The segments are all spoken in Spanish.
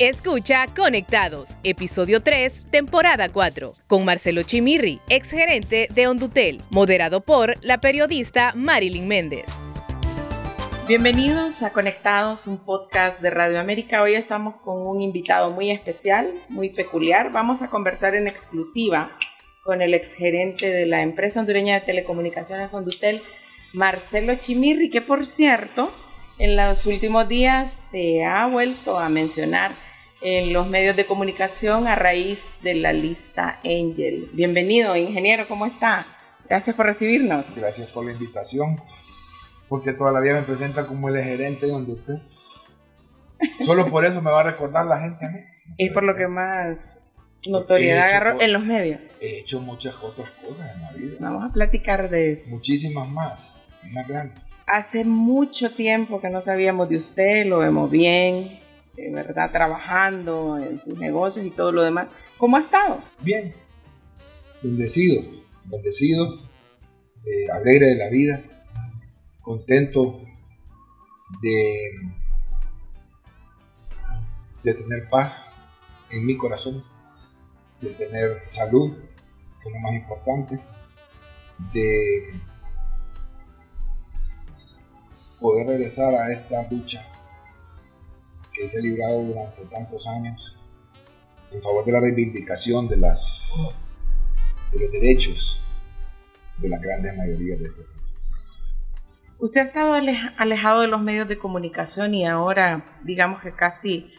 Escucha Conectados, episodio 3, temporada 4, con Marcelo Chimirri, exgerente de Ondutel, moderado por la periodista Marilyn Méndez. Bienvenidos a Conectados, un podcast de Radio América. Hoy estamos con un invitado muy especial, muy peculiar. Vamos a conversar en exclusiva con el exgerente de la empresa hondureña de telecomunicaciones Ondutel, Marcelo Chimirri, que por cierto, en los últimos días se ha vuelto a mencionar en los medios de comunicación a raíz de la lista Angel. Bienvenido, ingeniero, ¿cómo está? Gracias por recibirnos. Gracias por la invitación, porque toda la vida me presenta como el gerente de usted. Solo por eso me va a recordar la gente a mí. Es por lo que más notoriedad agarró en los medios. He hecho muchas otras cosas en la vida. Vamos a platicar de eso. Muchísimas más, más grandes. Hace mucho tiempo que no sabíamos de usted, lo vemos bien, ¿verdad? Trabajando en sus negocios y todo lo demás. ¿Cómo ha estado? Bien, bendecido, bendecido, eh, alegre de la vida, contento de tener paz en mi corazón, de tener salud, que es lo más importante, de poder regresar a esta lucha que se ha librado durante tantos años en favor de la reivindicación de, las, de los derechos de la gran mayoría de este país. Usted ha estado alejado de los medios de comunicación y ahora, digamos que casi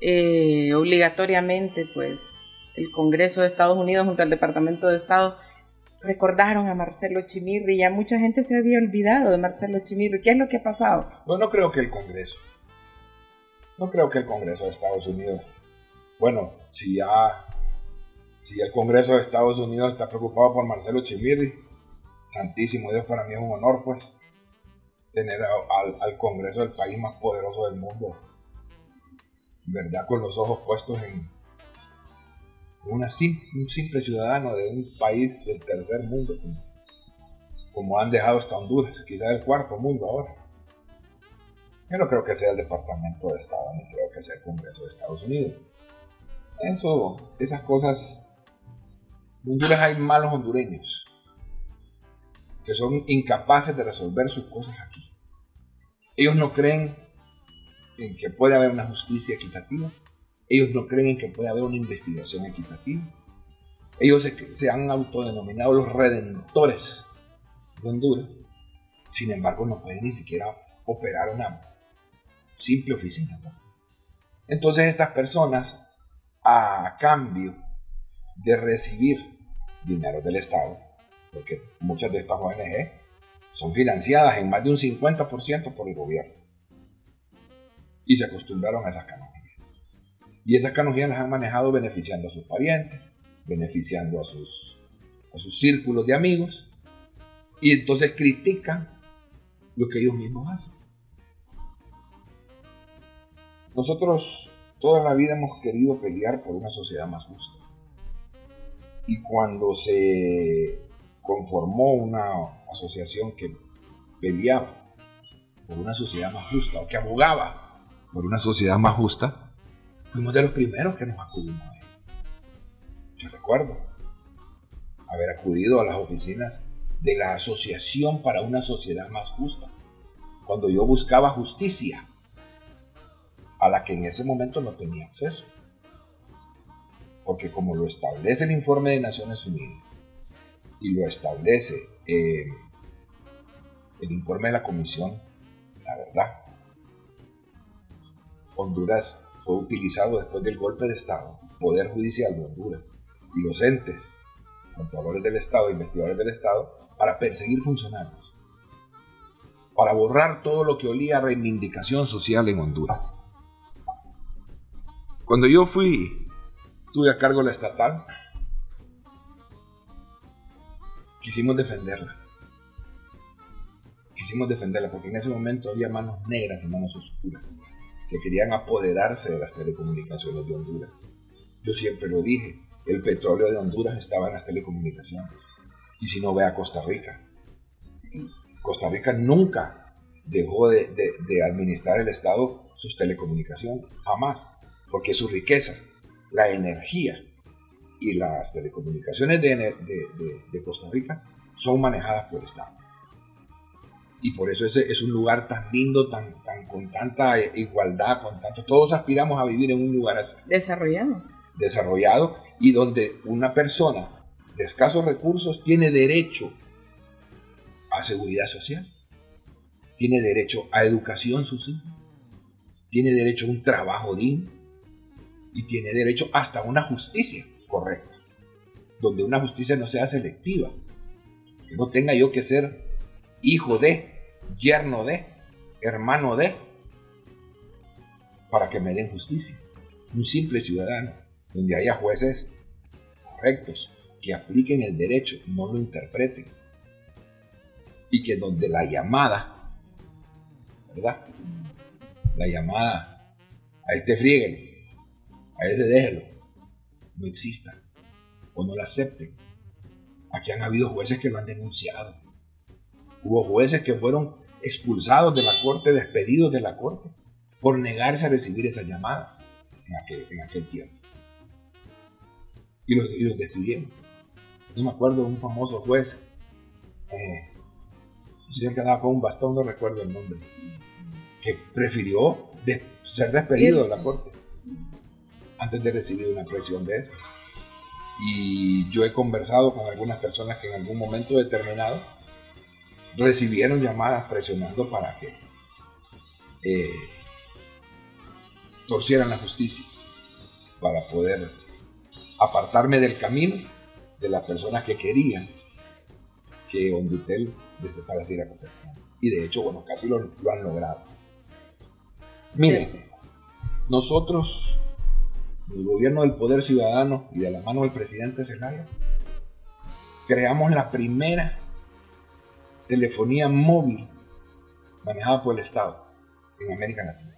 eh, obligatoriamente, pues el Congreso de Estados Unidos junto al Departamento de Estado recordaron a Marcelo Chimirri. Ya mucha gente se había olvidado de Marcelo Chimirri. ¿Qué es lo que ha pasado? Bueno, no creo que el Congreso. No creo que el Congreso de Estados Unidos. Bueno, si ya, si el Congreso de Estados Unidos está preocupado por Marcelo Chimirri, santísimo Dios, para mí es un honor, pues, tener al, Congreso del país más poderoso del mundo, ¿verdad? Con los ojos puestos en, una un simple ciudadano de un país del tercer mundo, como, han dejado hasta Honduras, quizás el cuarto mundo ahora. Yo no creo que sea el Departamento de Estado, ni creo que sea el Congreso de Estados Unidos. Eso, esas cosas. En Honduras hay malos hondureños que son incapaces de resolver sus cosas aquí. Ellos no creen en que puede haber una justicia equitativa. Ellos no creen en que puede haber una investigación equitativa. Ellos se, han autodenominado los redentores de Honduras. Sin embargo, no pueden ni siquiera operar una simple oficina. Entonces estas personas, a cambio de recibir dinero del Estado, porque muchas de estas ONG son financiadas en más de un 50% por el gobierno, y se acostumbraron a esas canonjías. Y esas canonjías las han manejado beneficiando a sus parientes, beneficiando a sus, a sus círculos de amigos, y entonces critican lo que ellos mismos hacen. Nosotros toda la vida hemos querido pelear por una sociedad más justa. Y cuando se conformó una asociación que peleaba por una sociedad más justa o que abogaba por una sociedad más justa, fuimos de los primeros que nos acudimos a él. Yo recuerdo haber acudido a las oficinas de la Asociación para una Sociedad Más Justa, cuando yo buscaba justicia a la que en ese momento no tenía acceso. Porque como lo establece el informe de Naciones Unidas y lo establece eh, el informe de la Comisión, la verdad, Honduras fue utilizado después del golpe de Estado, Poder Judicial de Honduras y los entes, contadores del Estado, investigadores del Estado, para perseguir funcionarios, para borrar todo lo que olía a reivindicación social en Honduras. Cuando yo fui, tuve a cargo la estatal, quisimos defenderla. Quisimos defenderla porque en ese momento había manos negras y manos oscuras que querían apoderarse de las telecomunicaciones de Honduras. Yo siempre lo dije, el petróleo de Honduras estaba en las telecomunicaciones. Y si no ve a Costa Rica. Costa Rica nunca dejó de, de administrar el Estado sus telecomunicaciones, jamás porque su riqueza, la energía y las telecomunicaciones de, Costa Rica son manejadas por el Estado. Y por eso ese es un lugar tan lindo, tan, tan, con tanta igualdad, con tanto... Todos aspiramos a vivir en un lugar así. Desarrollado. Desarrollado y donde una persona de escasos recursos tiene derecho a seguridad social, tiene derecho a educación sus hijos, tiene derecho a un trabajo digno y tiene derecho hasta una justicia correcta, donde una justicia no sea selectiva, que no tenga yo que ser hijo de, yerno de, hermano de, para que me den justicia. Un simple ciudadano, donde haya jueces correctos, que apliquen el derecho, no lo interpreten. Y que donde la llamada, ¿verdad? La llamada a este friegel, a este déjelo, no exista o no la acepten. Aquí han habido jueces que lo han denunciado. Hubo jueces que fueron expulsados de la corte, despedidos de la corte, por negarse a recibir esas llamadas en aquel, en aquel tiempo. Y los, despidieron. No me acuerdo de un famoso juez, eh, un señor que andaba con un bastón, no recuerdo el nombre, que prefirió ser despedido de la corte antes de recibir una presión de esa. Y yo he conversado con algunas personas que en algún momento determinado recibieron llamadas presionando para que eh, torcieran la justicia, para poder apartarme del camino de las personas que querían que Hondutel desapareciera completamente. Y de hecho, bueno, casi lo, lo han logrado. Miren, nosotros el gobierno del poder ciudadano y de la mano del presidente Zelaya, creamos la primera telefonía móvil manejada por el Estado en América Latina.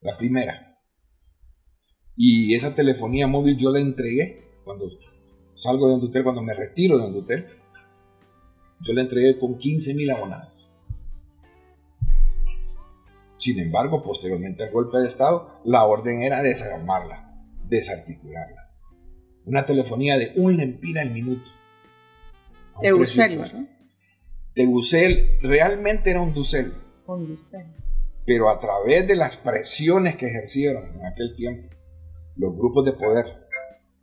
La primera. Y esa telefonía móvil yo la entregué cuando salgo de Hondutel, cuando me retiro de Hondutel. Yo la entregué con 15 mil abonados. Sin embargo, posteriormente al golpe de Estado, la orden era desarmarla, desarticularla. Una telefonía de un lempira al minuto. Tegucel, ¿no? Tegucel realmente era un ducel. Un ducel. Pero a través de las presiones que ejercieron en aquel tiempo los grupos de poder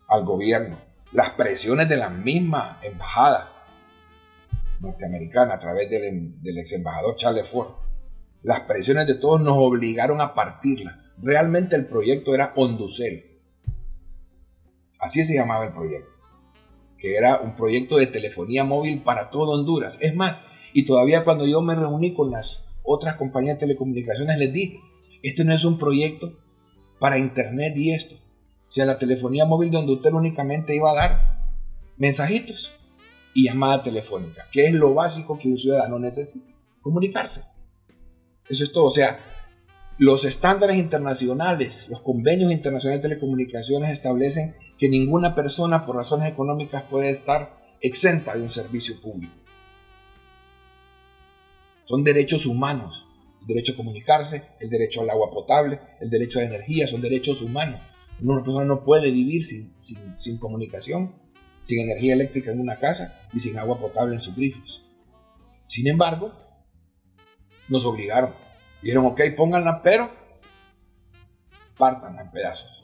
al gobierno, las presiones de la misma embajada norteamericana a través del, del ex embajador Charles Ford, las presiones de todos nos obligaron a partirla. Realmente el proyecto era Honducel. Así se llamaba el proyecto. Que era un proyecto de telefonía móvil para todo Honduras. Es más, y todavía cuando yo me reuní con las otras compañías de telecomunicaciones les dije, este no es un proyecto para internet y esto. O sea, la telefonía móvil de Hondutel únicamente iba a dar mensajitos y llamada telefónica, que es lo básico que un ciudadano necesita, comunicarse. Eso es todo. O sea, los estándares internacionales, los convenios internacionales de telecomunicaciones establecen que ninguna persona por razones económicas puede estar exenta de un servicio público. Son derechos humanos. El derecho a comunicarse, el derecho al agua potable, el derecho a la energía, son derechos humanos. Una persona no puede vivir sin, sin, sin comunicación, sin energía eléctrica en una casa y sin agua potable en sus grifos. Sin embargo, nos obligaron. Dijeron, ok, pónganla, pero partanla en pedazos.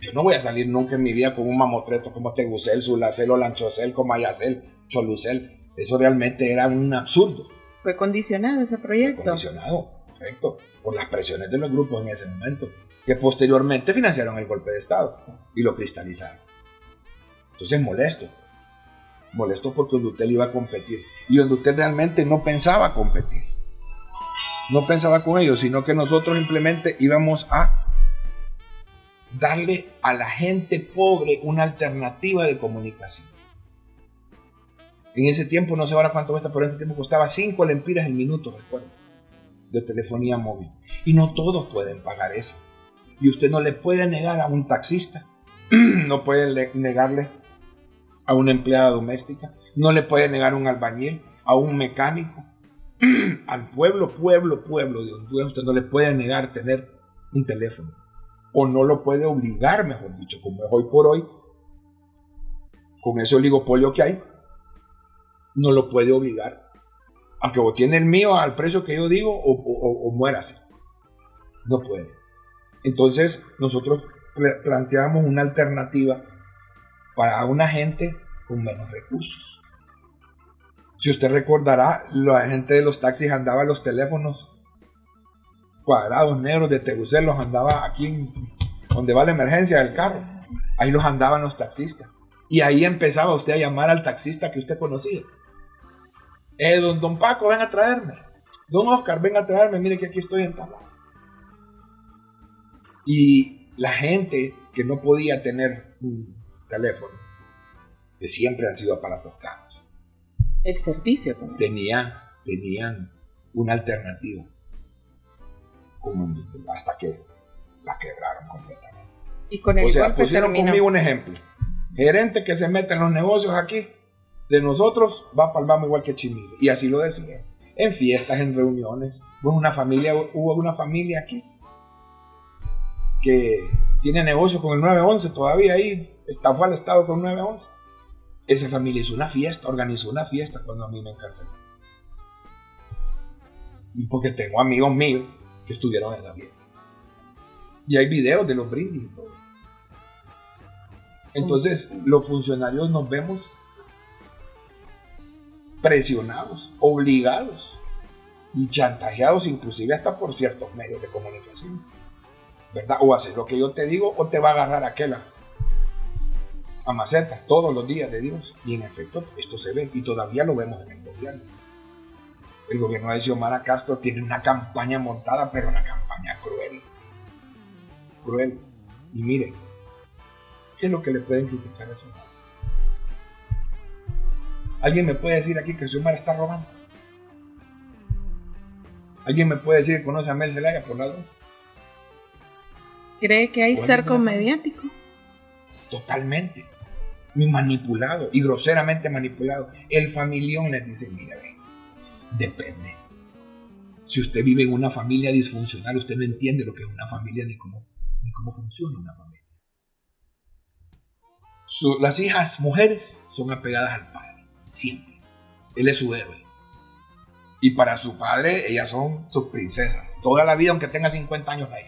Yo no voy a salir nunca en mi vida con un mamotreto como Tegucel, Sulacel, Olanchocel, Comayacel, Cholucel. Eso realmente era un absurdo. Fue condicionado ese proyecto. Fue condicionado, correcto, por las presiones de los grupos en ese momento, que posteriormente financiaron el golpe de Estado y lo cristalizaron. Entonces molesto molesto porque Hondutel iba a competir. Y Hondutel realmente no pensaba competir. No pensaba con ellos, sino que nosotros simplemente íbamos a darle a la gente pobre una alternativa de comunicación. En ese tiempo, no sé ahora cuánto cuesta, pero en ese tiempo costaba 5 lempiras el minuto, recuerdo, de telefonía móvil. Y no todos pueden pagar eso. Y usted no le puede negar a un taxista, no puede negarle a una empleada doméstica, no le puede negar un albañil, a un mecánico, al pueblo, pueblo, pueblo de Honduras, usted no le puede negar tener un teléfono. O no lo puede obligar, mejor dicho, como es hoy por hoy, con ese oligopolio que hay, no lo puede obligar. Aunque vos tiene el mío al precio que yo digo o, o muérase. No puede. Entonces nosotros planteamos una alternativa para una gente con menos recursos. Si usted recordará, la gente de los taxis andaba los teléfonos cuadrados negros de Tegucel, los andaba aquí donde va la emergencia del carro. Ahí los andaban los taxistas. Y ahí empezaba usted a llamar al taxista que usted conocía. Eh, don, don Paco, ven a traerme. Don Oscar, ven a traerme. Mire que aquí estoy en Tabla. Y la gente que no podía tener teléfono, que siempre han sido aparatos caros, el servicio también. Tenía, tenían una alternativa. hasta que la quebraron completamente. Y con el o sea, pusieron conmigo un ejemplo. Gerente que se mete en los negocios aquí, de nosotros, va el vamos igual que Chimile. Y así lo decía. En fiestas, en reuniones. Hubo una familia, hubo una familia aquí que tiene negocios con el 911 todavía ahí. Está fue al estado con el 911 esa familia hizo una fiesta, organizó una fiesta cuando a mí me encarcelé. Porque tengo amigos míos que estuvieron en la fiesta. Y hay videos de los brindis y todo. Entonces, los funcionarios nos vemos presionados, obligados y chantajeados inclusive hasta por ciertos medios de comunicación. ¿Verdad? O hacer lo que yo te digo o te va a agarrar aquella a todos los días de Dios. Y en efecto, esto se ve y todavía lo vemos en el gobierno. El gobierno de Xiomara Castro tiene una campaña montada, pero una campaña cruel. Cruel. Y miren, ¿qué es lo que le pueden criticar a Xiomara? ¿Alguien me puede decir aquí que Xiomara está robando? ¿Alguien me puede decir que conoce a Mel Zelaya por lado? ¿Cree que hay cerco mediático? Totalmente manipulado y groseramente manipulado. El familión les dice, mire, depende. Si usted vive en una familia disfuncional, usted no entiende lo que es una familia ni cómo, ni cómo funciona una familia. las hijas mujeres son apegadas al padre, siempre. Él es su héroe. Y para su padre, ellas son sus princesas. Toda la vida, aunque tenga 50 años la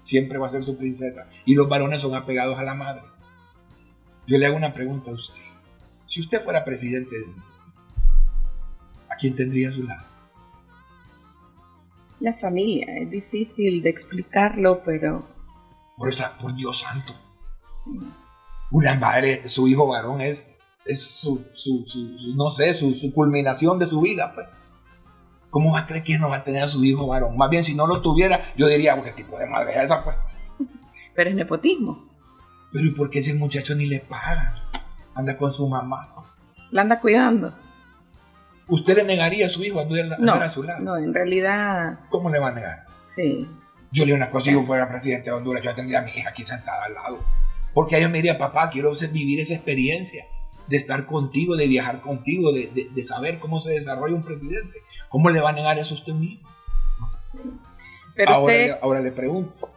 siempre va a ser su princesa. Y los varones son apegados a la madre. Yo le hago una pregunta a usted. Si usted fuera presidente de ¿a quién tendría a su lado? La familia, es difícil de explicarlo, pero... Por, esa, por Dios santo. Sí. Una madre, su hijo varón es, es su, su, no sé, su, su, culminación de su vida, pues. ¿Cómo va a creer que no va a tener a su hijo varón? Más bien, si no lo tuviera, yo diría, ¿qué tipo de madre es esa, pues? Pero es nepotismo. Pero ¿y por qué ese muchacho ni le paga? Anda con su mamá. La anda cuidando. ¿Usted le negaría a su hijo andar no, a su lado? No, en realidad. ¿Cómo le va a negar? Sí. Yo le una cosa, si yo fuera presidente de Honduras, yo tendría a mi hija aquí sentada al lado. Porque ella me diría, papá, quiero vivir esa experiencia de estar contigo, de viajar contigo, de, de, saber cómo se desarrolla un presidente. ¿Cómo le va a negar eso a usted mismo? Sí. Pero ahora, usted... le, ahora le pregunto,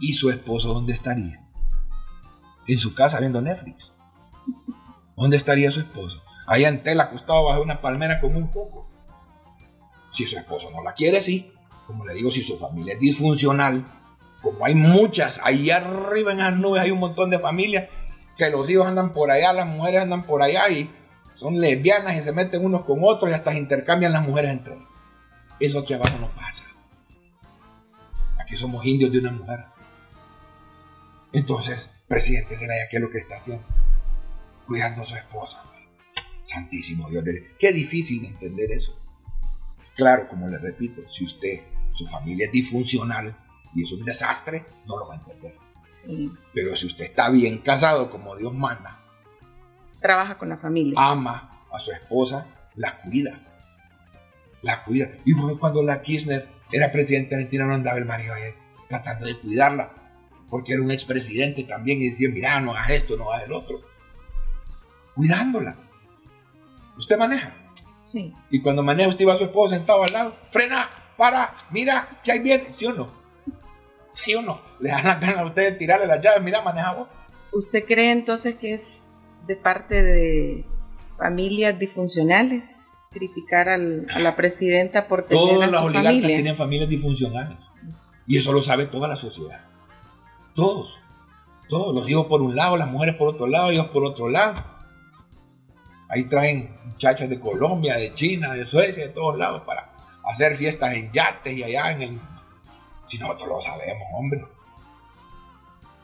¿y su esposo dónde estaría? en su casa viendo Netflix. ¿Dónde estaría su esposo? Ahí en tela acostado bajo una palmera con un poco. Si su esposo no la quiere, sí. Como le digo, si su familia es disfuncional, como hay muchas, ahí arriba en las nubes hay un montón de familias que los hijos andan por allá, las mujeres andan por allá y son lesbianas y se meten unos con otros y hasta intercambian las mujeres entre ellos. Eso aquí abajo no pasa. Aquí somos indios de una mujer. Entonces, presidente Zelaya, ¿qué es lo que está haciendo? Cuidando a su esposa. Santísimo Dios. Qué difícil de entender eso. Claro, como le repito, si usted, su familia es disfuncional y es un desastre, no lo va a entender. Sí. Pero si usted está bien casado, como Dios manda, trabaja con la familia, ama a su esposa, la cuida. La cuida. Y cuando la Kirchner era presidente de Argentina, no andaba el marido ahí tratando de cuidarla porque era un expresidente también y decía, mira, no hagas esto, no hagas el otro. Cuidándola. Usted maneja. Sí. Y cuando maneja usted va a su esposo sentado al lado, frena, para, mira, que hay bien, ¿sí o no? ¿Sí o no? Le dan la gana a ustedes de tirarle las llaves, mira, maneja vos. ¿Usted cree entonces que es de parte de familias disfuncionales criticar al, a la presidenta por tener Todas a las su oligarcas familia? tienen familias disfuncionales. Y eso lo sabe toda la sociedad. Todos. Todos. Los hijos por un lado, las mujeres por otro lado, hijos por otro lado. Ahí traen muchachas de Colombia, de China, de Suecia, de todos lados para hacer fiestas en yates y allá en el... Si nosotros lo sabemos, hombre.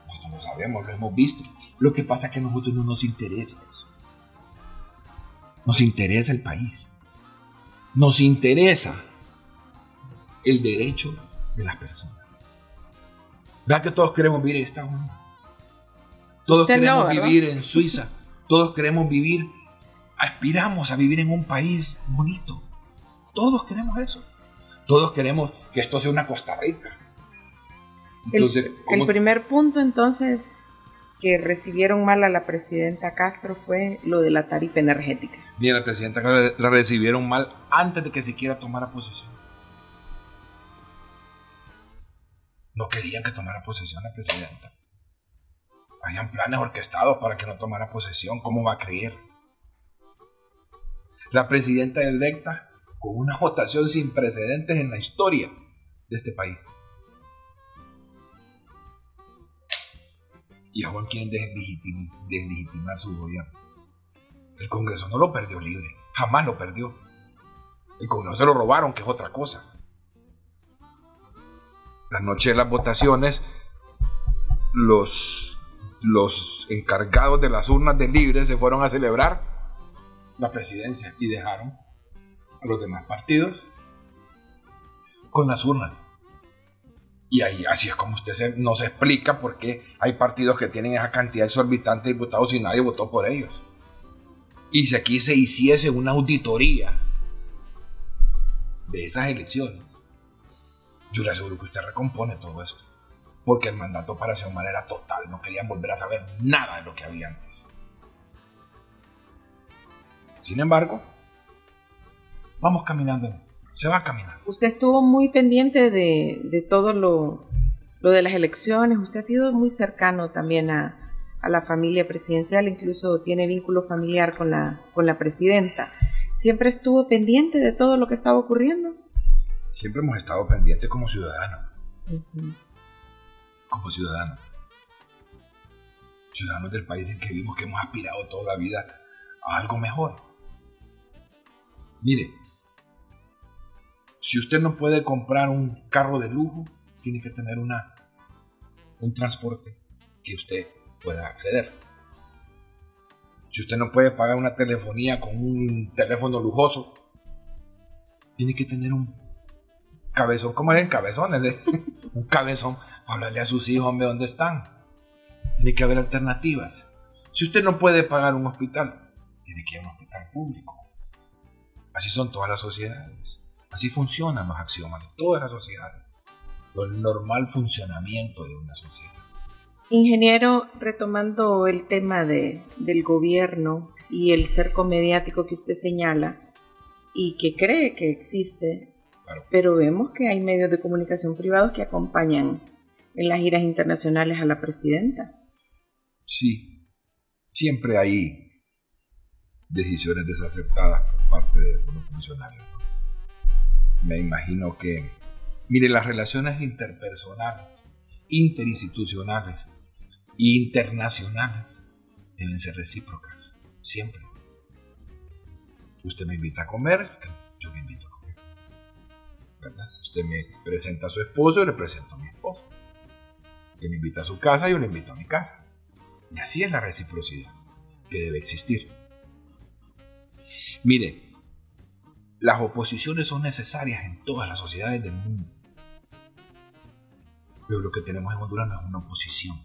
Nosotros lo sabemos, lo hemos visto. Lo que pasa es que a nosotros no nos interesa eso. Nos interesa el país. Nos interesa el derecho de las personas. Vean que todos queremos vivir en Estados Unidos. Todos Usted queremos vivir en Suiza. Todos queremos vivir, aspiramos a vivir en un país bonito. Todos queremos eso. Todos queremos que esto sea una Costa Rica. El- Entonces, el, ¿cómo- primer punto entonces que recibieron mal a la presidenta Castro fue lo de la tarifa energética. Mira, la presidenta la la recibieron mal antes de que siquiera tomara posesión. No querían que tomara posesión la presidenta. Habían planes orquestados para que no tomara posesión. ¿Cómo va a creer? La presidenta electa con una votación sin precedentes en la historia de este país. Y aún quieren deslegitim- deslegitimar su gobierno. El Congreso no lo perdió libre, jamás lo perdió. El Congreso se lo robaron, que es otra cosa. La noche de las votaciones, los, los encargados de las urnas de libre se fueron a celebrar la presidencia y dejaron los demás partidos con las urnas. Y ahí así es como usted se, nos explica por qué hay partidos que tienen esa cantidad exorbitante de diputados y nadie votó por ellos y si aquí se hiciese una auditoría de esas elecciones, yo le aseguro que usted recompone todo esto. Porque el mandato para Xiomara era total, no querían volver a saber nada de lo que había antes. Sin embargo, vamos caminando, se va caminando. Usted estuvo muy pendiente de, de todo lo, lo de las elecciones, usted ha sido muy cercano también a, a la familia presidencial, incluso tiene vínculo familiar con la, con la presidenta. ¿Siempre estuvo pendiente de todo lo que estaba ocurriendo? Siempre hemos estado pendientes como ciudadanos, como ciudadanos. Ciudadanos del país en que vivimos, que hemos aspirado toda la vida a algo mejor. Mire, si usted no puede comprar un carro de lujo, tiene que tener una, un transporte que usted pueda acceder. Si usted no puede pagar una telefonía con un teléfono lujoso, tiene que tener un cabezón, ¿cómo eran cabezones? un cabezón para hablarle a sus hijos, hombre, ¿dónde están? Tiene que haber alternativas. Si usted no puede pagar un hospital, tiene que ir a un hospital público. Así son todas las sociedades. Así funcionan los axiomas de todas las sociedades. El normal funcionamiento de una sociedad. Ingeniero, retomando el tema de, del gobierno y el cerco mediático que usted señala y que cree que existe, Claro. pero vemos que hay medios de comunicación privados que acompañan en las giras internacionales a la presidenta. Sí, siempre hay decisiones desacertadas por parte de los funcionarios. Me imagino que, mire, las relaciones interpersonales, interinstitucionales e internacionales deben ser recíprocas, siempre. Usted me invita a comer, yo me invito a comer. ¿verdad? Usted me presenta a su esposo, yo le presento a mi esposa. Usted me invita a su casa, yo le invito a mi casa. Y así es la reciprocidad que debe existir. Mire, las oposiciones son necesarias en todas las sociedades del mundo. Pero lo que tenemos en Honduras no es una oposición,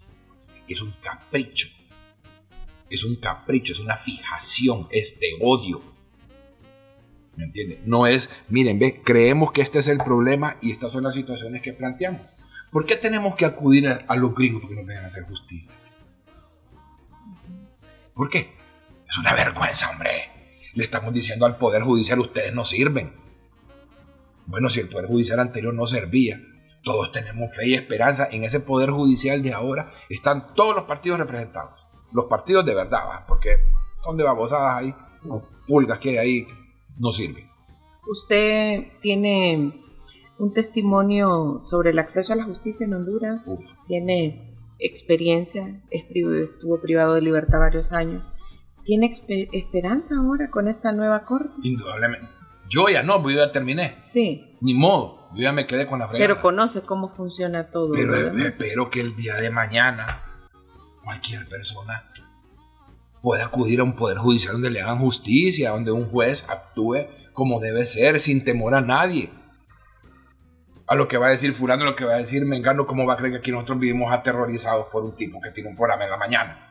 es un capricho. Es un capricho, es una fijación, es de odio. ¿Me entiende? No es, miren, ve, creemos que este es el problema y estas son las situaciones que planteamos. ¿Por qué tenemos que acudir a, los gringos porque nos vengan a hacer justicia? ¿Por qué? Es una vergüenza, hombre. Le estamos diciendo al Poder Judicial, ustedes no sirven. Bueno, si el Poder Judicial anterior no servía, todos tenemos fe y esperanza en ese poder judicial de ahora. Están todos los partidos representados. Los partidos de verdad, ¿va? porque son de babosadas ahí, pulgas que hay ahí, no sirven. Usted tiene un testimonio sobre el acceso a la justicia en Honduras. Tiene experiencia, estuvo privado de libertad varios años. ¿Tiene esperanza ahora con esta nueva corte? Indudablemente. Yo ya no, yo ya terminé. Sí. Ni modo, yo ya me quedé con la fregada. Pero conoce cómo funciona todo. Pero espero que el día de mañana cualquier persona pueda acudir a un poder judicial donde le hagan justicia, donde un juez actúe como debe ser, sin temor a nadie a lo que va a decir fulano, lo que va a decir Mengano, cómo va a creer que aquí nosotros vivimos aterrorizados por un tipo que tiene un programa en la mañana.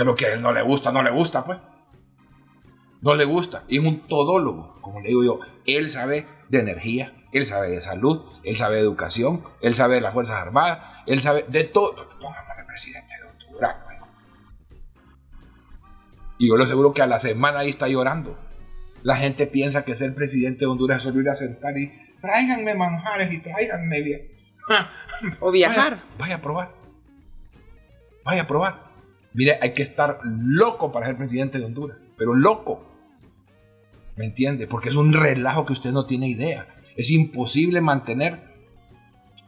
Que lo que a él no le gusta, no le gusta, pues. No le gusta. Y es un todólogo, como le digo yo. Él sabe de energía, él sabe de salud, él sabe de educación, él sabe de las Fuerzas Armadas, él sabe de todo. Póngame presidente de Honduras, pues. Y yo lo aseguro que a la semana ahí está llorando. La gente piensa que ser presidente de Honduras es solo ir a sentar y tráiganme manjares y tráiganme bien. O viajar. Vaya, a probar. Vaya a probar. Mire, hay que estar loco para ser presidente de Honduras. Pero loco. ¿Me entiende? Porque es un relajo que usted no tiene idea. Es imposible mantener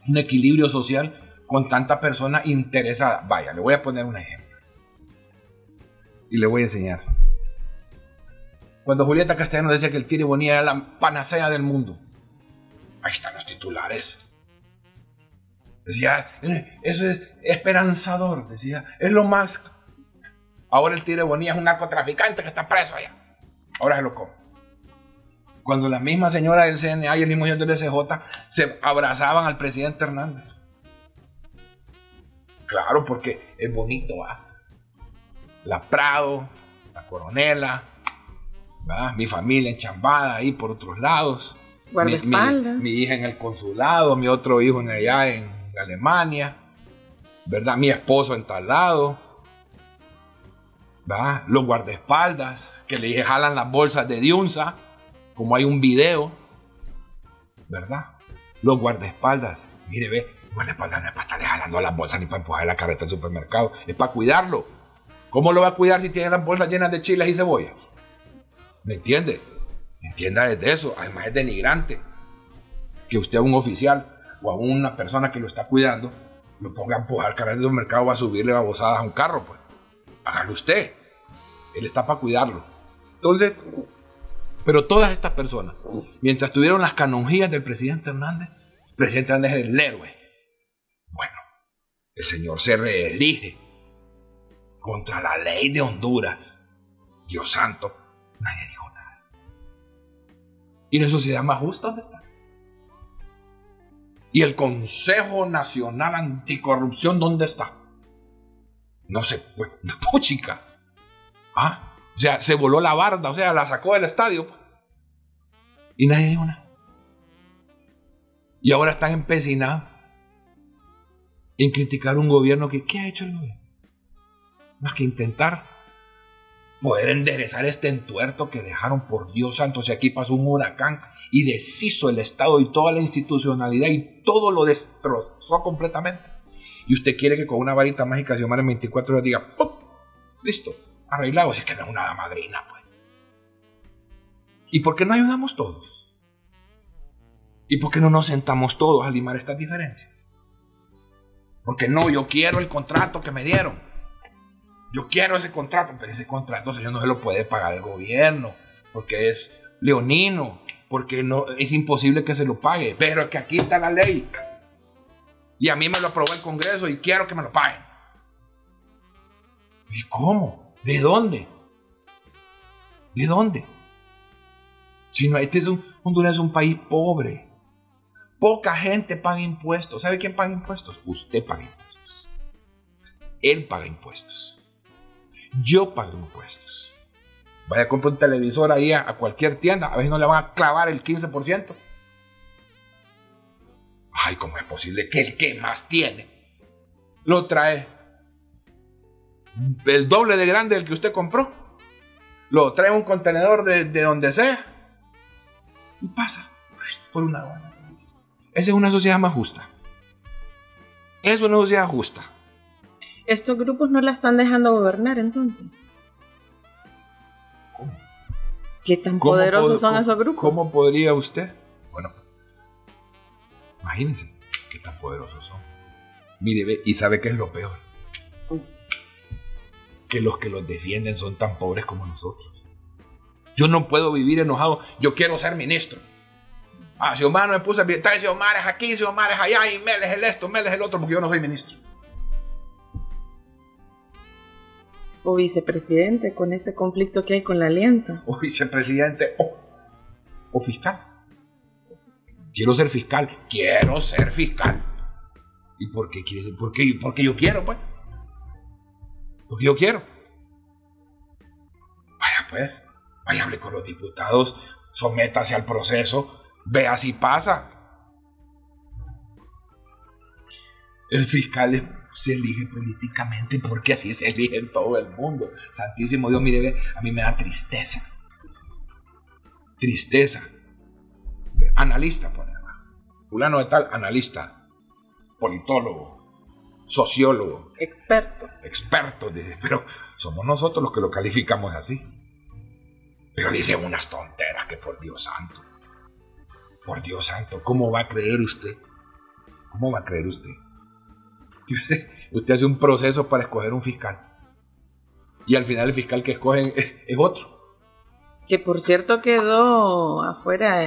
un equilibrio social con tanta persona interesada. Vaya, le voy a poner un ejemplo. Y le voy a enseñar. Cuando Julieta Castellano decía que el Tire Bonilla era la panacea del mundo. Ahí están los titulares. Decía, eso es esperanzador, decía, es lo más... Ahora el Tire Bonilla es un narcotraficante que está preso allá. Ahora se lo come. Cuando la misma señora del CNA y el mismo señor del SJ se abrazaban al presidente Hernández. Claro, porque es bonito, ¿va? La Prado, la Coronela, mi familia enchambada ahí por otros lados. Mi, mi, hija en el consulado, mi otro hijo en allá en Alemania, ¿verdad? Mi esposo en tal lado, Los guardaespaldas que le jalan las bolsas de Diunza, como hay un video, ¿verdad? Los guardaespaldas, mire, ve, guardaespaldas no es para estarle jalando las bolsas ni para empujar la carreta del supermercado, es para cuidarlo. ¿Cómo lo va a cuidar si tiene las bolsas llenas de chiles y cebollas? ¿Me entiende? Entienda desde eso. Además es denigrante que usted a un oficial o a una persona que lo está cuidando lo ponga a empujar carreras de un mercado va a subirle babosadas a un carro. Pues. Hágalo usted. Él está para cuidarlo. Entonces, pero todas estas personas, mientras tuvieron las canonjías del presidente Hernández, el presidente Hernández es el héroe. Bueno, el señor se reelige contra la ley de Honduras. Dios santo, Nadie dijo nada. ¿Y la sociedad más justa dónde está? ¿Y el Consejo Nacional Anticorrupción dónde está? No se pues, chica. ¿Ah? O sea, se voló la barda, o sea, la sacó del estadio. Y nadie dijo nada. Y ahora están empecinados en criticar un gobierno que, ¿qué ha hecho el gobierno? Más que intentar poder enderezar este entuerto que dejaron por Dios santo. Si aquí pasó un huracán y deshizo el Estado y toda la institucionalidad y todo lo destrozó completamente. Y usted quiere que con una varita mágica se en 24 horas diga, ¡pum! Listo, arreglado. es que no es una madrina, pues. ¿Y por qué no ayudamos todos? ¿Y por qué no nos sentamos todos a limar estas diferencias? Porque no, yo quiero el contrato que me dieron yo quiero ese contrato, pero ese contrato señor no se lo puede pagar el gobierno, porque es leonino, porque no, es imposible que se lo pague, pero que aquí está la ley. Y a mí me lo aprobó el Congreso y quiero que me lo paguen. ¿Y cómo? ¿De dónde? ¿De dónde? Si no, este es un, Honduras es un país pobre. Poca gente paga impuestos. ¿Sabe quién paga impuestos? Usted paga impuestos. Él paga impuestos. Yo pago impuestos. Vaya a comprar un televisor ahí a, cualquier tienda, a si no le van a clavar el 15%. Ay, ¿cómo es posible que el que más tiene lo trae el doble de grande del que usted compró? Lo trae un contenedor de, de donde sea y pasa. por una feliz. Esa es una sociedad más justa. Es una sociedad justa. Estos grupos no la están dejando gobernar entonces. ¿Cómo? ¿Qué tan ¿Cómo poderosos pod- son esos grupos? ¿Cómo podría usted? Imagínense qué tan poderosos son. Mire, ve, y sabe qué es lo peor. Que los que los defienden son tan pobres como nosotros. Yo no puedo vivir enojado. Yo quiero ser ministro. Ah, si Omar no me puso bien, si Omar es aquí, si Omar es allá, y Mel es el esto, Mel es el otro, porque yo no soy ministro. O vicepresidente con ese conflicto que hay con la alianza. o vicepresidente o, o fiscal. Quiero ser fiscal, quiero ser fiscal. ¿Y por qué quieres? ¿Por qué? Porque yo quiero, pues. Porque yo quiero. Vaya, pues. Vaya, hable con los diputados, sométase al proceso, vea si pasa. El fiscal se elige políticamente porque así se elige en todo el mundo. Santísimo Dios, mire, a mí me da tristeza. Tristeza. Analista, ejemplo. Fulano de tal, analista, politólogo, sociólogo, Experto. experto, de- pero somos nosotros los que lo calificamos así. Pero dice unas tonteras que por Dios santo. Por Dios santo, ¿cómo va a creer usted? ¿Cómo va a creer usted? Que Usted, usted hace un proceso para escoger un fiscal. Y al final el fiscal que escogen es, es otro. Que por cierto quedó afuera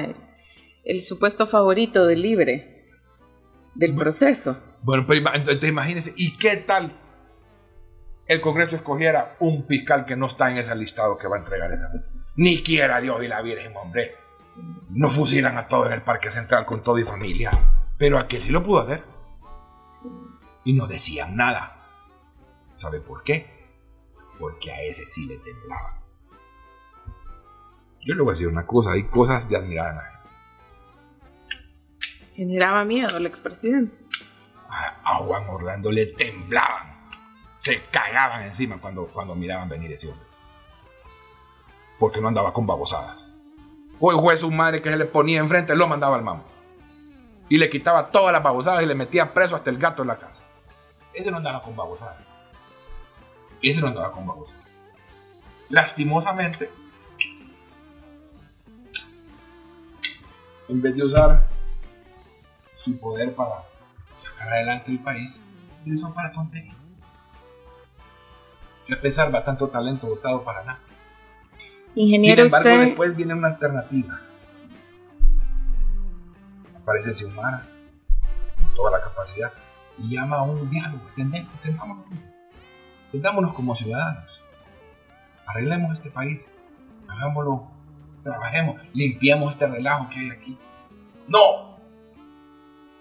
el, supuesto favorito del libre del proceso. Bueno, pero entonces imagínense, ¿y qué tal el Congreso escogiera un fiscal que no está en ese listado que va a entregar esa? Ni quiera Dios y la Virgen, hombre. No fusilan a todos en el Parque Central con todo y familia. Pero aquel sí lo pudo hacer. Y no decían nada. ¿Sabe por qué? Porque a ese sí le temblaba. Yo le voy a decir una cosa, hay cosas de admirar en la gente. Generaba miedo el expresidente. a, a Juan Orlando le temblaban, se cagaban encima cuando, cuando miraban venir ese hombre. Porque no andaba con babosadas. El juez su madre que se le ponía enfrente lo mandaba al mambo. Y le quitaba todas las babosadas y le metía preso hasta el gato en la casa. Ese no andaba con babosadas. Ese no andaba con babosadas. Lastimosamente, en vez de usar su poder para sacar adelante el país, y son para tonterías. A pesar va tanto talento votado para nada. Sin Ingeniero, embargo, usted después viene una alternativa. Aparece Xiomara, con toda la capacidad, y llama a un diálogo. Entendemos, entendámonos, entendámonos como ciudadanos. Arreglemos este país, hagámoslo, trabajemos, limpiemos este relajo que hay aquí. No,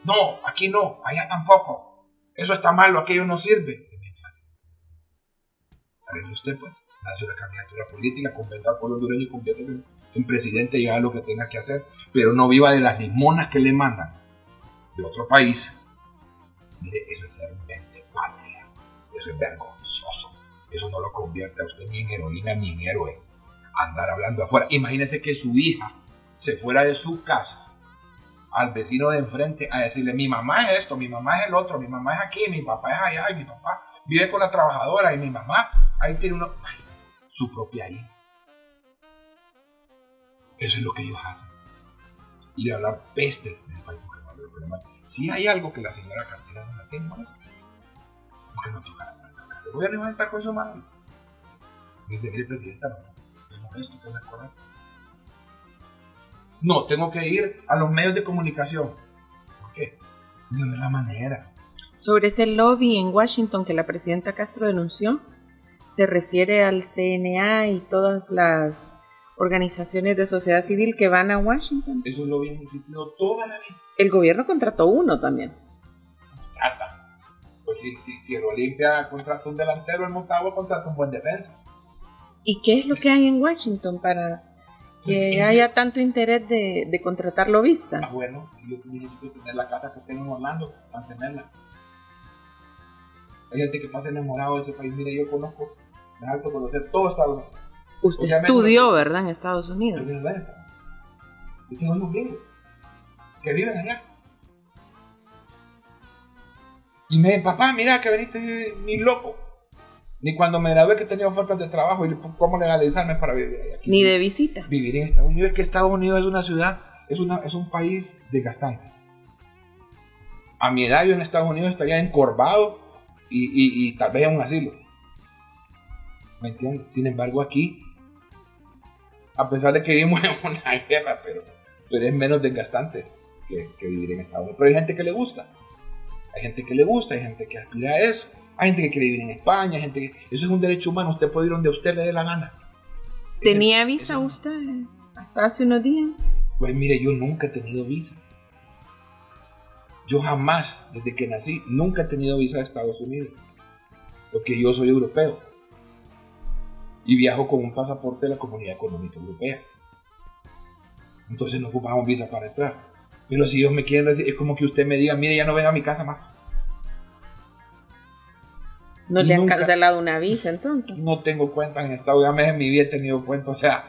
no, aquí no, allá tampoco. Eso está malo, aquello no sirve. Arregle usted, pues. Lance una candidatura política, convenza al pueblo hondureño y conviértese en, en presidente y haga lo que tenga que hacer. Pero no viva de las limonas que le mandan de otro país. Mire, eso es ser vende patria. Eso es vergonzoso. Eso no lo convierte a usted ni en heroína ni en héroe. Andar hablando afuera. Imagínese que su hija se fuera de su casa al vecino de enfrente a decirle, mi mamá es esto, mi mamá es el otro, mi mamá es aquí, mi papá es allá, y mi papá vive con la trabajadora, y mi mamá ahí tiene uno, Ay, su propia hija. Eso es lo que ellos hacen. Ir a hablar pestes del país porque no problema. Si hay algo que la señora Castellano no tiene molesto, ¿por qué no toca la casa? Voy a levantar con su mano. Dice, mire, presidenta, no, tengo esto que no es correcto. No, tengo que ir a los medios de comunicación. ¿Por qué? No es la manera. sobre ese lobby en Washington que la presidenta Castro denunció, se refiere al CNA y todas las organizaciones de sociedad civil que van a Washington. Eso lo habían existido toda la vida. El gobierno contrató uno también. Trata. Pues si, si, si el Olimpia contrata un delantero, el Motagua contrata un buen defensa. ¿Y qué es lo que hay en Washington para que Pues haya tanto interés de, de contratar lobistas? Ah, bueno, yo necesito tener la casa que tengo en Orlando, mantenerla. Hay gente que pasa enamorado de ese país. Mire, yo conozco, me alto conocer todo Estados Unidos. Usted O sea, me- estudió, ¿verdad? En Estados Unidos. dónde está. Yo tengo unos libros. que viven allá. Y me papá, mira que veniste ni loco. Ni cuando me grabé que tenía ofertas de trabajo y cómo legalizarme para vivir allá. Ni de visita. Vivir en Estados Unidos. Es que Estados Unidos es una ciudad, es, una, es un país desgastante. A mi edad yo en Estados Unidos estaría encorvado y, y, y tal vez en un asilo. ¿Me entiendes? Sin embargo, aquí, a pesar de que vivimos en una guerra, pero, pero es menos desgastante que, que vivir en Estados Unidos. Pero hay gente que le gusta. Hay gente que le gusta, hay gente que aspira a eso. Hay gente que quiere vivir en España, gente que... Eso es un derecho humano, usted puede ir donde a usted le dé la gana. ¿Tenía Ese- visa usted hasta hace unos días? Pues mire, yo nunca he tenido visa. Yo jamás, desde que nací, nunca he tenido visa de Estados Unidos. Porque yo soy europeo. Y viajo con un pasaporte de la Comunidad Económica Europea. Entonces no ocupamos visa para entrar. Pero si ellos me quieren decir, es como que usted me diga, mire, ya no venga a mi casa más. No le han cancelado una visa entonces. No tengo cuentas en Estados Unidos, en mi vida he tenido cuentas. O sea,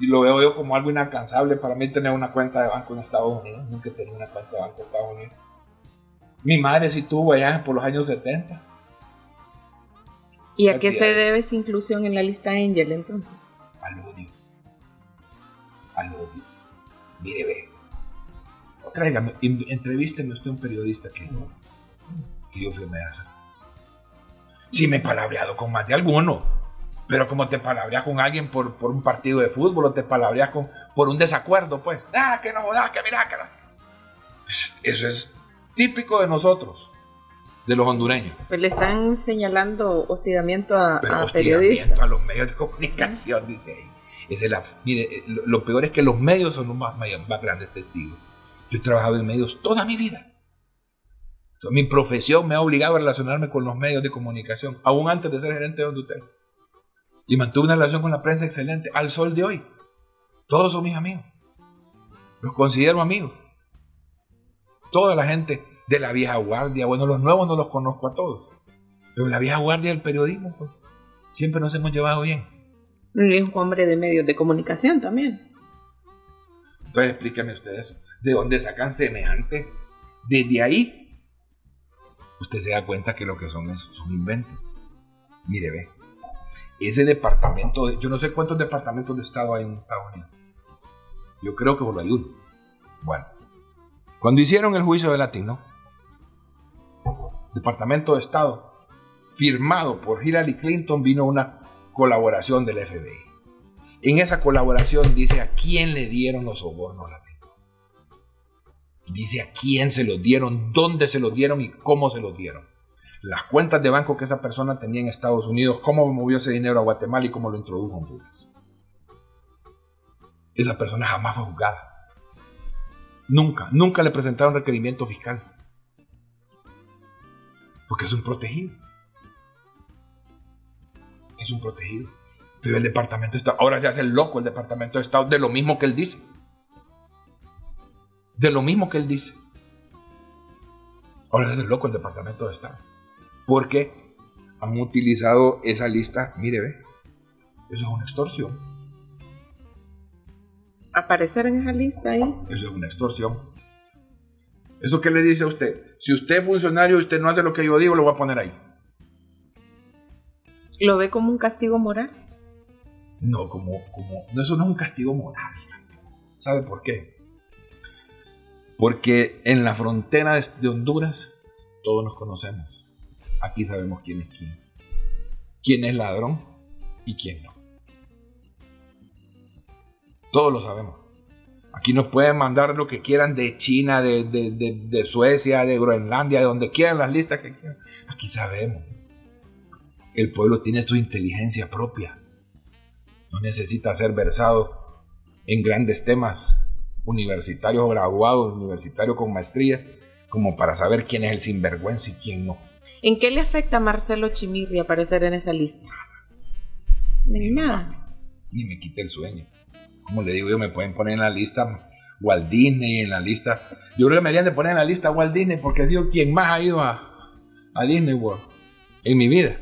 lo veo yo como algo inalcanzable para mí tener una cuenta de banco en Estados Unidos. Nunca he tenido una cuenta de banco en Estados Unidos. Mi madre sí tuvo allá por los años 70. ¿Y a qué se debe esa inclusión en la lista Angel entonces? Al odio. Al odio. Mire, ve. Tráigame, entrevísteme usted a un periodista que, que yo fui a amenazar. Sí me he palabreado con más de alguno. Pero como te palabreas con alguien por, por un partido de fútbol o te palabreas con, por un desacuerdo, pues. Ah, que no jodas, que mira, que no. Pues, Eso es típico de nosotros, de los hondureños. Pues le están señalando hostigamiento a, Pero a hostigamiento periodistas. a los medios de comunicación, dice ahí. Es la, mire, eh, lo, lo peor es que los medios son los más, más grandes testigos. Yo he trabajado en medios toda mi vida. Mi profesión me ha obligado a relacionarme con los medios de comunicación, aún antes de ser gerente de Hondutel. Y mantuve una relación con la prensa excelente, al sol de hoy. Todos son mis amigos. Los considero amigos. Toda la gente de la vieja guardia, bueno, los nuevos no los conozco a todos. Pero la vieja guardia del periodismo, pues, siempre nos hemos llevado bien. Y un hombre de medios de comunicación también. Entonces explíqueme usted eso. ¿De dónde sacan semejante? Desde ahí, usted se da cuenta que lo que son esos son inventos. Mire, ve. Ese departamento, de- yo no sé cuántos departamentos de Estado hay en Estados Unidos. Yo creo que solo hay uno. Bueno, cuando hicieron el juicio de latino, Departamento de Estado, firmado por Hillary Clinton, vino una colaboración del FBI. En esa colaboración dice a quién le dieron los sobornos latinos. Dice a quién se los dieron, dónde se los dieron y cómo se los dieron. Las cuentas de banco que esa persona tenía en Estados Unidos, cómo movió ese dinero a Guatemala y cómo lo introdujo a Honduras. Esa persona jamás fue juzgada. Nunca, nunca le presentaron requerimiento fiscal. Porque es un protegido. Es un protegido. Pero el Departamento de Estado, ahora se hace el loco el Departamento de Estado de lo mismo que él dice. De lo mismo que él dice. Ahora hace el loco el Departamento de Estado. Porque han utilizado esa lista, mire, ve, eso es una extorsión. Aparecer en esa lista ahí. Eso es una extorsión. ¿Eso qué le dice a usted? Si usted es funcionario y usted no hace lo que yo digo, lo voy a poner ahí. ¿Lo ve como un castigo moral? No, como, como, no, eso no es un castigo moral. ¿Sabe por qué? Porque en la frontera de- Honduras todos nos conocemos. Aquí sabemos quién es quién. Quién es ladrón y quién no. Todos lo sabemos. Aquí nos pueden mandar lo que quieran de China, de- de- de Suecia, de Groenlandia, de donde quieran las listas que quieran. Aquí sabemos. El pueblo tiene su inteligencia propia. No necesita ser versado en grandes temas universitarios o graduados, universitarios con maestría, como para saber quién es el sinvergüenza y quién no. ¿En qué le afecta a Marcelo Chimirri aparecer en esa lista? Ni nada. Ni me quite el sueño. Como le digo yo, me pueden poner en la lista Walt Disney, en la lista... Yo creo que me deberían de poner en la lista Walt Disney porque ha sido quien más ha ido a, a Disney World en mi vida.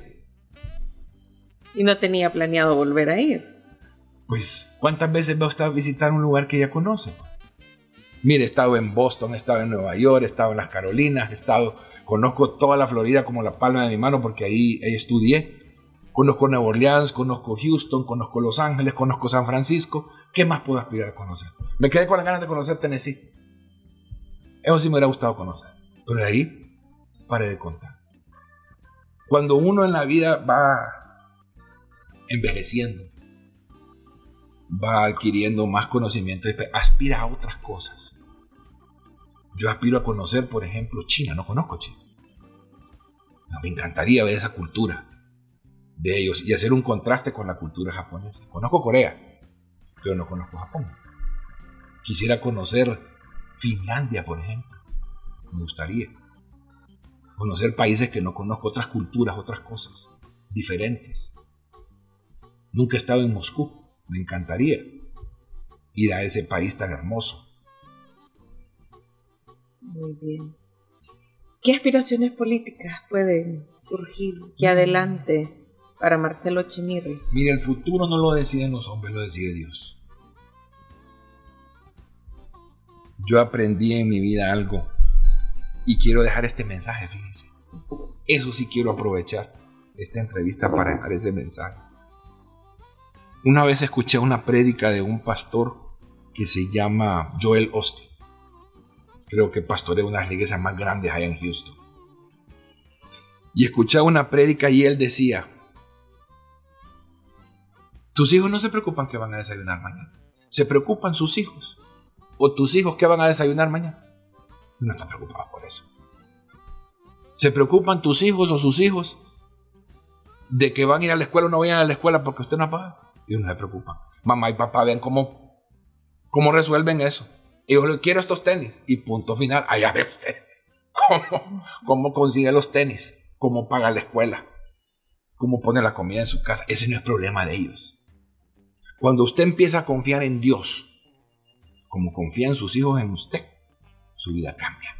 Y no tenía planeado volver a ir. Pues, ¿cuántas veces va usted a visitar un lugar que ya conoce? Mire, he estado en Boston, he estado en Nueva York, he estado en las Carolinas, he estado, conozco toda la Florida como la palma de mi mano porque ahí, ahí estudié. Conozco Nueva Orleans, conozco Houston, conozco Los Ángeles, conozco San Francisco. ¿Qué más puedo aspirar a conocer? Me quedé con las ganas de conocer Tennessee. Eso sí me hubiera gustado conocer. Pero de ahí paré de contar. Cuando uno en la vida va envejeciendo, va adquiriendo más conocimiento, aspira a otras cosas. Yo aspiro a conocer, por ejemplo, China. No conozco China. me encantaría ver esa cultura de ellos y hacer un contraste con la cultura japonesa. Conozco Corea, pero no conozco Japón. Quisiera conocer Finlandia, por ejemplo. Me gustaría. Conocer países que no conozco, otras culturas, otras cosas diferentes. Nunca he estado en Moscú. Me encantaría ir a ese país tan hermoso. Muy bien. ¿Qué aspiraciones políticas pueden surgir que adelante para Marcelo Chimirri? Mire, el futuro no lo deciden los hombres, lo decide Dios. Yo aprendí en mi vida algo y quiero dejar este mensaje, fíjense. Eso sí quiero aprovechar esta entrevista para dejar ese mensaje. Una vez escuché una prédica de un pastor que se llama Joel Austin. Creo que pastorea una de las iglesias más grandes allá en Houston. Y escuché una prédica y él decía, tus hijos no se preocupan que van a desayunar mañana. Se preocupan sus hijos. O tus hijos que van a desayunar mañana. No están preocupados por eso. Se preocupan tus hijos o sus hijos de que van a ir a la escuela o no vayan a la escuela porque usted no paga. Y no se preocupan. Mamá y papá ven cómo, cómo resuelven eso. Yo le quiero estos tenis. Y punto final. Allá ve usted cómo, cómo consigue los tenis. Cómo paga la escuela. Cómo pone la comida en su casa. Ese no es problema de ellos. Cuando usted empieza a confiar en Dios, como confían sus hijos en usted, su vida cambia.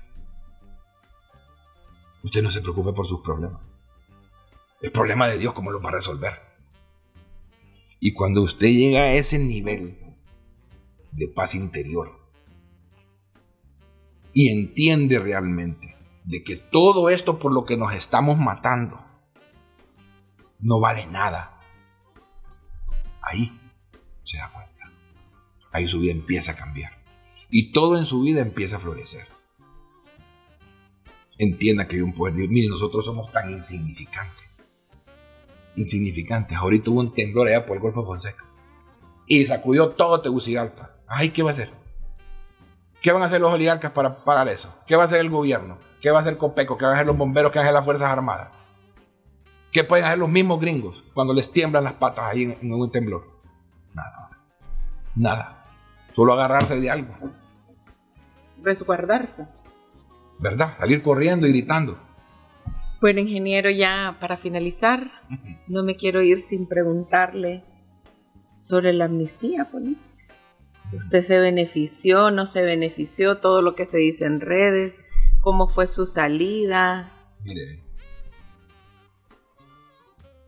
Usted no se preocupe por sus problemas. El problema de Dios, ¿cómo lo va a resolver? Y cuando usted llega a ese nivel de paz interior y entiende realmente de que todo esto por lo que nos estamos matando no vale nada, ahí se da cuenta. Ahí su vida empieza a cambiar. Y todo en su vida empieza a florecer. Entienda que hay un poder. Mire, nosotros somos tan insignificantes. Insignificantes. Ahorita hubo un temblor allá por el Golfo Fonseca. Y sacudió todo Tegucigalpa. Ay, ¿qué va a hacer? ¿Qué van a hacer los oligarcas para parar eso? ¿Qué va a hacer el gobierno? ¿Qué va a hacer Copeco? ¿Qué van a hacer los bomberos? ¿Qué van a hacer las Fuerzas Armadas? ¿Qué pueden hacer los mismos gringos cuando les tiemblan las patas ahí en un temblor? Nada. Nada. Solo agarrarse de algo. Resguardarse. ¿Verdad? Salir corriendo y gritando. Bueno, ingeniero, ya para finalizar, no me quiero ir sin preguntarle sobre la amnistía política. ¿Usted se benefició, no se benefició? Todo lo que se dice en redes, cómo fue su salida. Mire,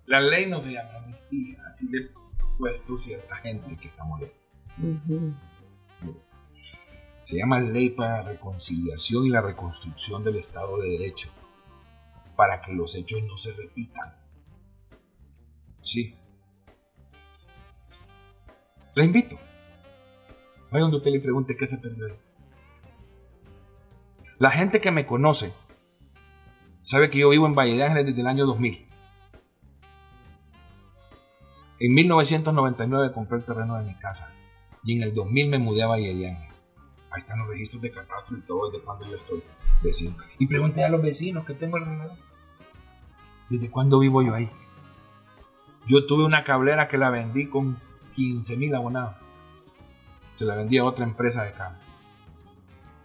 la ley no se llama amnistía, así le puesto cierta gente que está molesta. Se llama Ley para la Reconciliación y la Reconstrucción del Estado de Derecho, para que los hechos no se repitan. Sí. La invito. Vaya donde usted le pregunte qué se perdió. La gente que me conoce sabe que yo vivo en Valle de Ángeles desde el año 2000. En 1999 compré el terreno de mi casa y en el 2000 me mudé a Valle de Ángeles. Ahí están los registros de catastro y todo desde cuando yo estoy vecino. Y pregunté a los vecinos que tengo alrededor. ¿Desde cuándo vivo yo ahí? Yo tuve una cablera que la vendí con 15 mil abonados. Se la vendí a otra empresa de cable.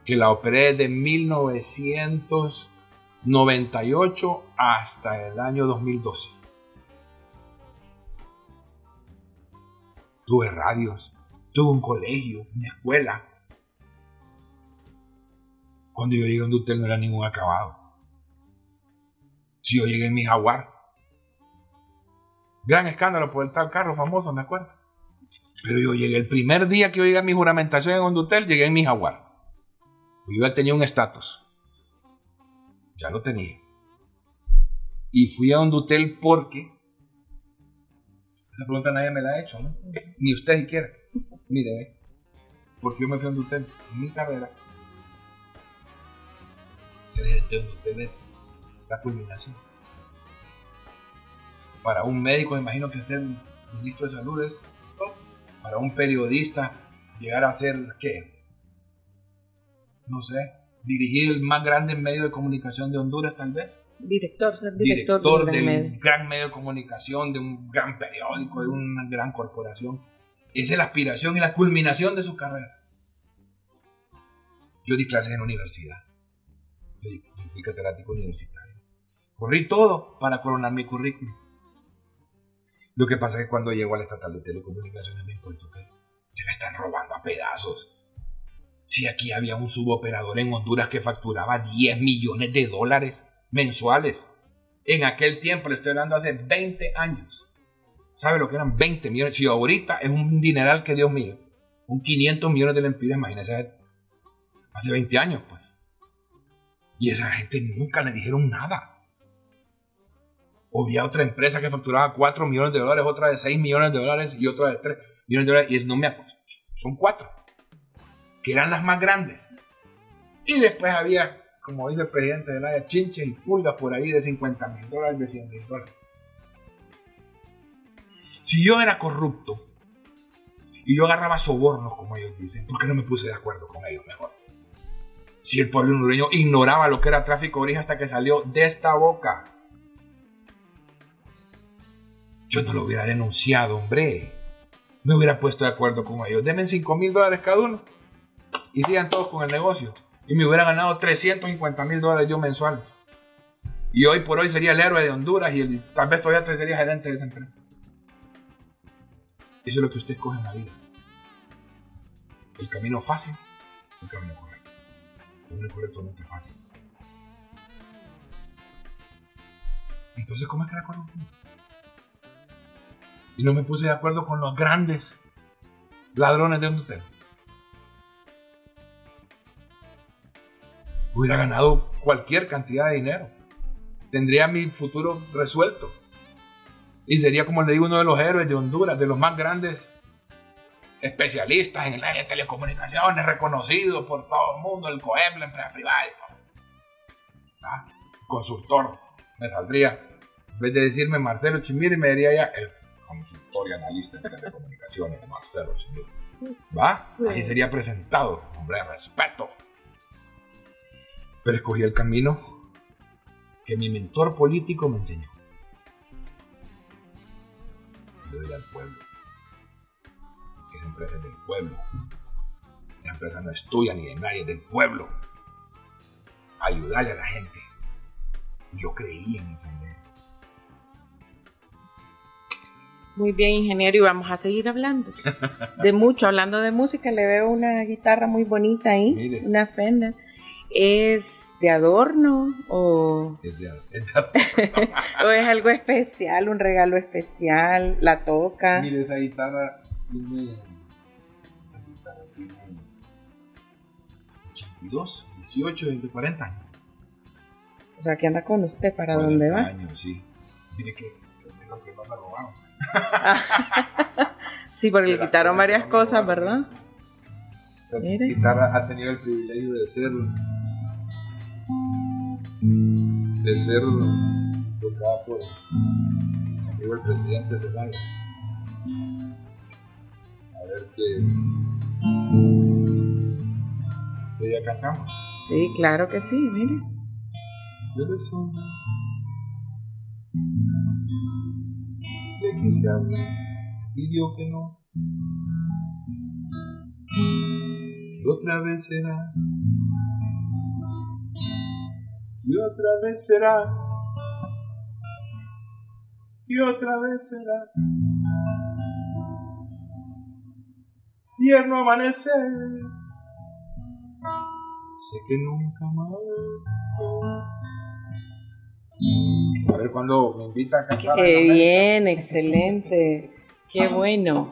Que la operé desde 1998 hasta el año 2012. tuve radios, tuve un colegio, una escuela. Cuando yo llegué a usted no era ningún acabado. Si yo llegué en mi jaguar. Gran escándalo por el tal carro famoso, me acuerdo. Pero yo llegué el primer día que yo llegué a mi juramentación en Hondutel, llegué en mi jaguar. Yo ya tenía un estatus. Ya lo tenía. Y fui a Hondutel porque. Esa pregunta nadie me la ha hecho, ¿no? Ni usted siquiera. Mire, ¿eh? porque yo me fui a Hondutel en mi carrera. Ser gerente de Hondutel es la culminación. Para un médico, imagino que ser ministro de salud es. Para un periodista, llegar a ser, ¿qué? No sé, dirigir el más grande medio de comunicación de Honduras, tal vez. Director, ser director, Director de un del gran medio. gran medio de comunicación, de un gran periódico, de una gran corporación. Esa es la aspiración y la culminación de su carrera. Yo di clases en universidad. Yo, fui catedrático universitario. Corrí todo para coronar mi currículum. Lo que pasa es que cuando llego al estatal de telecomunicaciones me encuentro que se la están robando a pedazos. Si aquí había un suboperador en Honduras que facturaba 10 millones de dólares mensuales. En aquel tiempo, le estoy hablando hace 20 años. ¿Sabe lo que eran 20 millones? Si ahorita es un dineral que Dios mío. Un 500 millones de lempiras, imagínese. Hace 20 años, pues. Y esa gente nunca le dijeron nada. O había otra empresa que facturaba 4 millones de dólares, otra de 6 millones de dólares y otra de 3 millones de dólares. Y no me acuerdo. Son 4. Que eran las más grandes. Y después había, como dice el presidente del área, chinches y pulgas por ahí de 50 mil dólares, de 100 mil dólares. Si yo era corrupto y yo agarraba sobornos, como ellos dicen, ¿por qué no me puse de acuerdo con ellos mejor? Si el pueblo hondureño ignoraba lo que era tráfico de origen hasta que salió de esta boca. Yo no lo hubiera denunciado, hombre. Me hubiera puesto de acuerdo con ellos. Denme 5 mil dólares cada uno. Y sigan todos con el negocio. Y me hubiera ganado 350 mil dólares yo mensuales. Y hoy por hoy sería el héroe de Honduras y tal vez todavía sería gerente de esa empresa. Eso es lo que usted escoge en la vida. El camino fácil, el camino correcto. Es fácil. Entonces, ¿cómo es que era corrupto? Y no me puse de acuerdo con los grandes ladrones de Honduras. Hubiera ganado cualquier cantidad de dinero. Tendría mi futuro resuelto. Y sería, como le digo, uno de los héroes de Honduras, de los más grandes especialistas en el área de telecomunicaciones, reconocidos por todo el mundo, el COEP, la empresa privada y todo. Ah, Consultor, me saldría. En vez de decirme Marcelo Chimiri, me diría ya el consultor y analista en telecomunicaciones, Marcelo Chimiri. ¿Va? Ahí sería presentado, hombre, respeto. Pero escogí el camino que mi mentor político me enseñó. Yo ir al pueblo. Esa empresa es del pueblo. La empresa no es tuya ni de nadie, es del pueblo. Ayudarle a la gente. Yo creía en esa idea. Muy bien, ingeniero, y vamos a seguir hablando de mucho. Hablando de música, le veo una guitarra muy bonita ahí, Mire. una Fender. ¿Es de adorno o, Es de- es de- o es algo especial, un regalo especial? ¿La toca? Mire, esa guitarra 82, 18, 20, 40 años. O sea, que anda con usted, ¿para 40 dónde va? años, sí. Mire que lo que no me robaron. Sí, porque le quitaron varias no cosas, ¿verdad? La Mire. guitarra ha tenido el privilegio de ser. de ser tocada por mi amigo el presidente Zelaya. A ver qué. Que ya cantamos. Sí, claro que sí, mire. Yo le soy de que se habla, pidió que no. Y otra vez será. Y otra vez será. Y otra vez será. Tierno amanecer. Sé que nunca más. A ver cuando me invita a cantar. Qué bien, excelente. Qué bueno.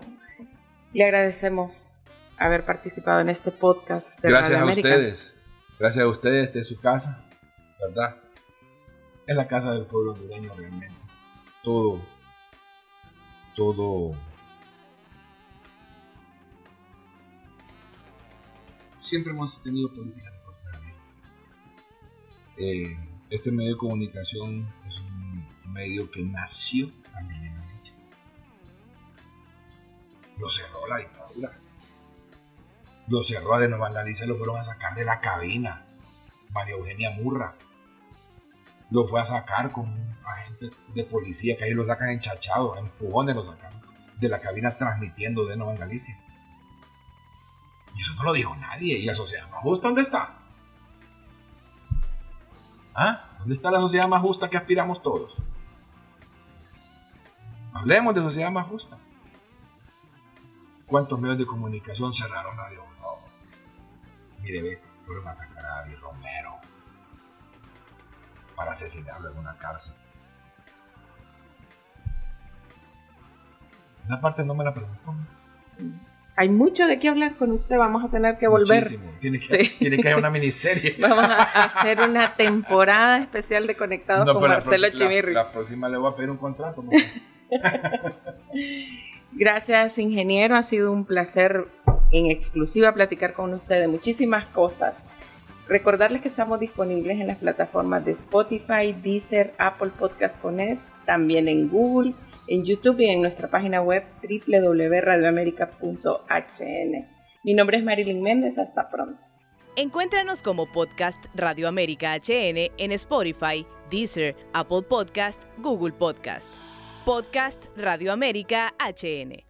Le agradecemos haber participado en este podcast de Gracias Radio a ustedes. Gracias a ustedes, es su casa, ¿verdad? Es la casa del pueblo hondureño realmente. Todo, todo siempre hemos tenido de abiertas. Eh, este medio de comunicación es un medio que nació en derecha. Lo cerró la dictadura. Lo cerró a de no vandalizar, lo fueron a sacar de la cabina. María Eugenia Murra. Lo fue a sacar con un agente de policía que ahí lo sacan enchachado, a empujones lo sacan de la cabina transmitiendo de Nueva Galicia. Y eso no lo dijo nadie. ¿Y la sociedad más justa dónde está? ¿Ah? ¿Dónde está la sociedad más justa que aspiramos todos? Hablemos de sociedad más justa. ¿Cuántos medios de comunicación cerraron Radio no. Mire, ve, fueron a sacar a David Romero para asesinarlo en una cárcel. Esa parte no me la preguntó. Sí. Hay mucho de qué hablar con usted, vamos a tener que volver. Tiene que, sí. tiene que haber una miniserie. vamos a hacer una temporada especial de Conectados con Marcelo Chimirri. La, la, próxima le voy a pedir un contrato. Gracias, ingeniero. Ha sido un placer en exclusiva platicar con usted de muchísimas cosas. Recordarles que estamos disponibles en las plataformas de Spotify, Deezer, Apple Podcast Connect, también en Google en YouTube y en nuestra página web www.radioamerica.hn. Mi nombre es Marilyn Méndez, hasta pronto. Encuéntranos como podcast Radio América HN en Spotify, Deezer, Apple Podcast, Google Podcast. Podcast Radio América HN.